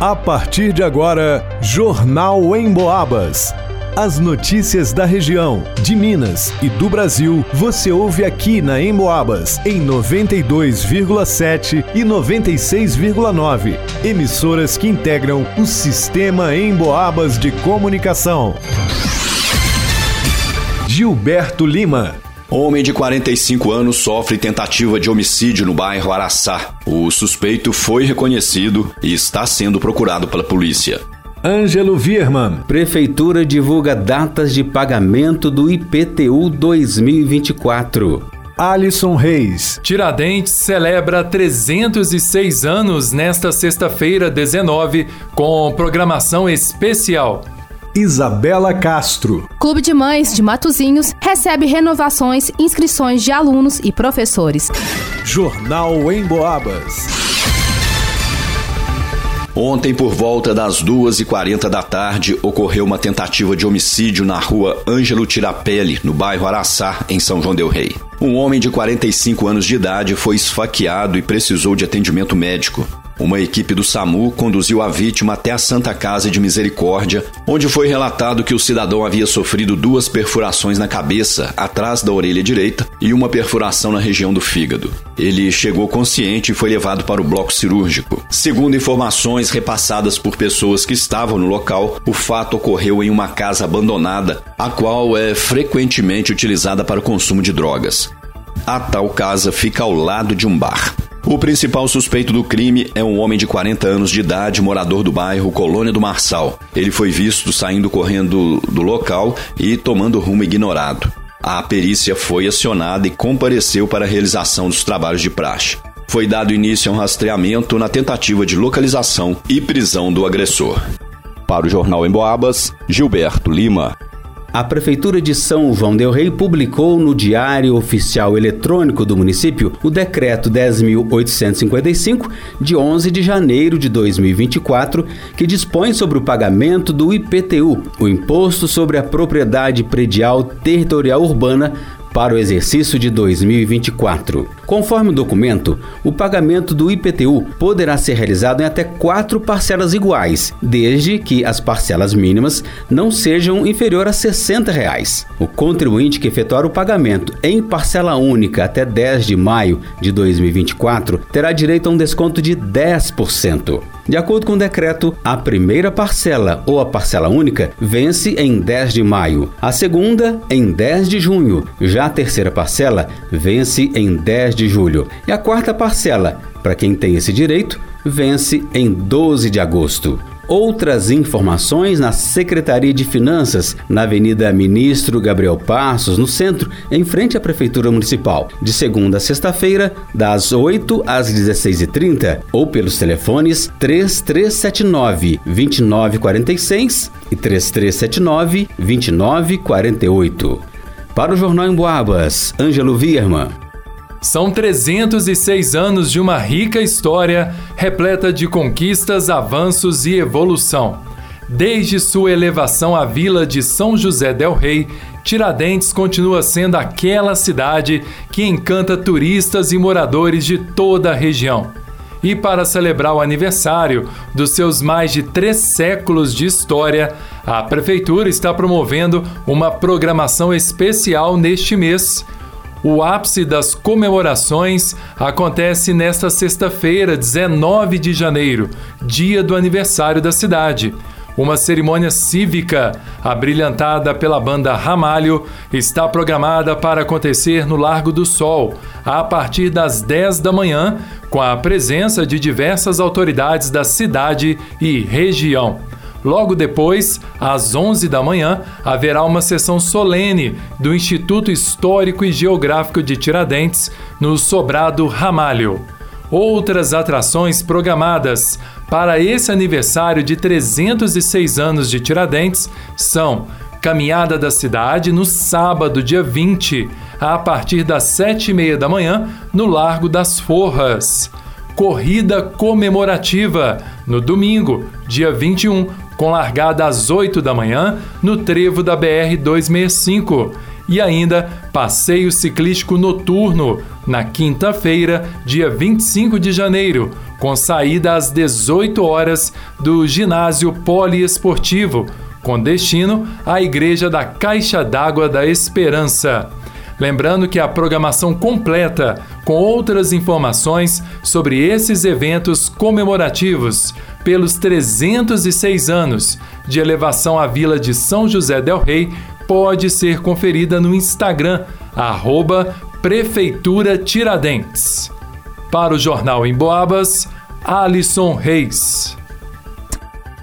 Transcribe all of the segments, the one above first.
A partir de agora, Jornal em Boabas. As notícias da região, de Minas e do Brasil, você ouve aqui na Emboabas, em 92,7 e 96,9. Emissoras que integram o sistema Emboabas de comunicação. Gilberto Lima. Homem de 45 anos sofre tentativa de homicídio no bairro Araçá. O suspeito foi reconhecido e está sendo procurado pela polícia. Ângelo Vierman. Prefeitura divulga datas de pagamento do IPTU 2024. Alisson Reis. Tiradentes celebra 306 anos nesta sexta-feira, 19, com programação especial. Isabela Castro. Clube de Mães de Matozinhos recebe renovações, inscrições de alunos e professores. Jornal em Boabas. Ontem, por volta das 2h40 da tarde, ocorreu uma tentativa de homicídio na rua Ângelo Tirapelli, no bairro Araçá, em São João Del Rei. Um homem de 45 anos de idade foi esfaqueado e precisou de atendimento médico. Uma equipe do SAMU conduziu a vítima até a Santa Casa de Misericórdia, onde foi relatado que o cidadão havia sofrido duas perfurações na cabeça, atrás da orelha direita, e uma perfuração na região do fígado. Ele chegou consciente e foi levado para o bloco cirúrgico. Segundo informações repassadas por pessoas que estavam no local, o fato ocorreu em uma casa abandonada, a qual é frequentemente utilizada para o consumo de drogas. A tal casa fica ao lado de um bar. O principal suspeito do crime é um homem de 40 anos de idade, morador do bairro Colônia do Marçal. Ele foi visto saindo correndo do local e tomando rumo ignorado. A perícia foi acionada e compareceu para a realização dos trabalhos de praxe. Foi dado início a um rastreamento na tentativa de localização e prisão do agressor. Para o Jornal em Boabas, Gilberto Lima. A Prefeitura de São João Del Rei publicou no Diário Oficial Eletrônico do município o Decreto 10.855, de 11 de janeiro de 2024, que dispõe sobre o pagamento do IPTU, o Imposto sobre a Propriedade Predial Territorial Urbana, para o exercício de 2024. Conforme o documento, o pagamento do IPTU poderá ser realizado em até quatro parcelas iguais, desde que as parcelas mínimas não sejam inferior a 60 reais. O contribuinte que efetuar o pagamento em parcela única até 10 de maio de 2024 terá direito a um desconto de 10%. De acordo com o decreto, a primeira parcela ou a parcela única vence em 10 de maio, a segunda em 10 de junho, já a terceira parcela vence em 10 de julho. E a quarta parcela, para quem tem esse direito, vence em 12 de agosto. Outras informações na Secretaria de Finanças, na Avenida Ministro Gabriel Passos, no centro, em frente à Prefeitura Municipal, de segunda a sexta-feira, das 8 às 16h30, ou pelos telefones 3379 2946 e 3379 2948. Para o Jornal em Boabas, Ângelo Vierman. São 306 anos de uma rica história repleta de conquistas, avanços e evolução. Desde sua elevação à vila de São José del Rei, Tiradentes continua sendo aquela cidade que encanta turistas e moradores de toda a região. E para celebrar o aniversário dos seus mais de três séculos de história, a Prefeitura está promovendo uma programação especial neste mês o ápice das comemorações acontece nesta sexta-feira, 19 de janeiro, dia do aniversário da cidade. Uma cerimônia cívica, abrilhantada pela banda Ramalho, está programada para acontecer no Largo do Sol, a partir das 10 da manhã, com a presença de diversas autoridades da cidade e região. Logo depois, às 11 da manhã, haverá uma sessão solene do Instituto Histórico e Geográfico de Tiradentes, no Sobrado Ramalho. Outras atrações programadas para esse aniversário de 306 anos de Tiradentes são Caminhada da Cidade no sábado, dia 20, a partir das 7 e meia da manhã, no Largo das Forras. Corrida comemorativa no domingo, dia 21, com largada às 8 da manhã no trevo da BR 265 e ainda passeio ciclístico noturno na quinta-feira, dia 25 de janeiro, com saída às 18 horas do ginásio poliesportivo, com destino à Igreja da Caixa d'Água da Esperança. Lembrando que a programação completa, com outras informações sobre esses eventos comemorativos pelos 306 anos de elevação à Vila de São José del Rei, pode ser conferida no Instagram, arroba Prefeitura Tiradentes. Para o Jornal em Boabas, Alisson Reis.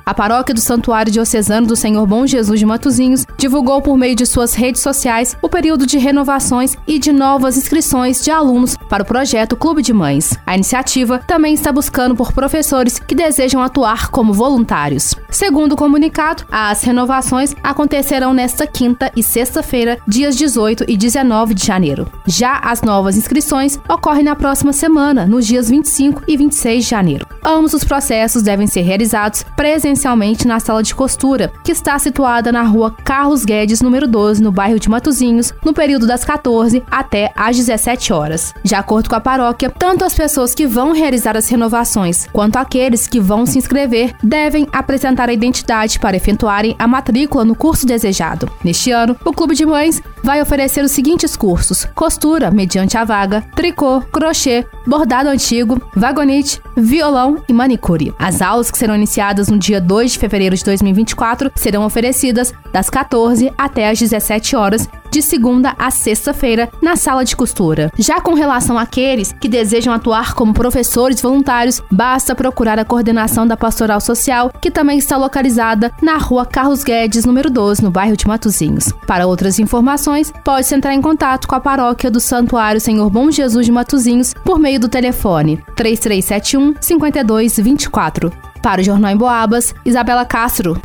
A paróquia do Santuário Diocesano do Senhor Bom Jesus de Matozinhos divulgou por meio de suas redes sociais o período de renovações e de novas inscrições de alunos para o projeto Clube de Mães. A iniciativa também está buscando por professores que desejam atuar como voluntários. Segundo o comunicado, as renovações acontecerão nesta quinta e sexta-feira, dias 18 e 19 de janeiro. Já as novas inscrições ocorrem na próxima semana, nos dias 25 e 26 de janeiro. Ambos os processos devem ser realizados presencialmente na sala de costura, que está situada na rua Carlos Guedes, número 12, no bairro de Matozinhos, no período das 14 até às 17 horas. De acordo com a paróquia, tanto as pessoas que vão realizar as renovações quanto aqueles que vão se inscrever devem apresentar a identidade para efetuarem a matrícula no curso desejado. Neste ano, o Clube de Mães vai oferecer os seguintes cursos: costura, mediante a vaga, tricô, crochê, bordado antigo, vagonite, violão e manicure. As aulas que serão iniciadas no dia 2 de fevereiro de 2024 serão oferecidas das 14 até as 17 horas de segunda a sexta-feira na sala de costura. Já com relação àqueles que desejam atuar como professores voluntários, basta procurar a coordenação da Pastoral Social, que também está localizada na rua Carlos Guedes, número 12, no bairro de Matozinhos. Para outras informações, pode-se entrar em contato com a paróquia do Santuário Senhor Bom Jesus de Matozinhos por meio do telefone 3371 5224. Para o Jornal em Boabas, Isabela Castro.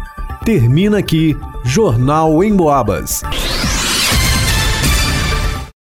Termina aqui Jornal em Boabas.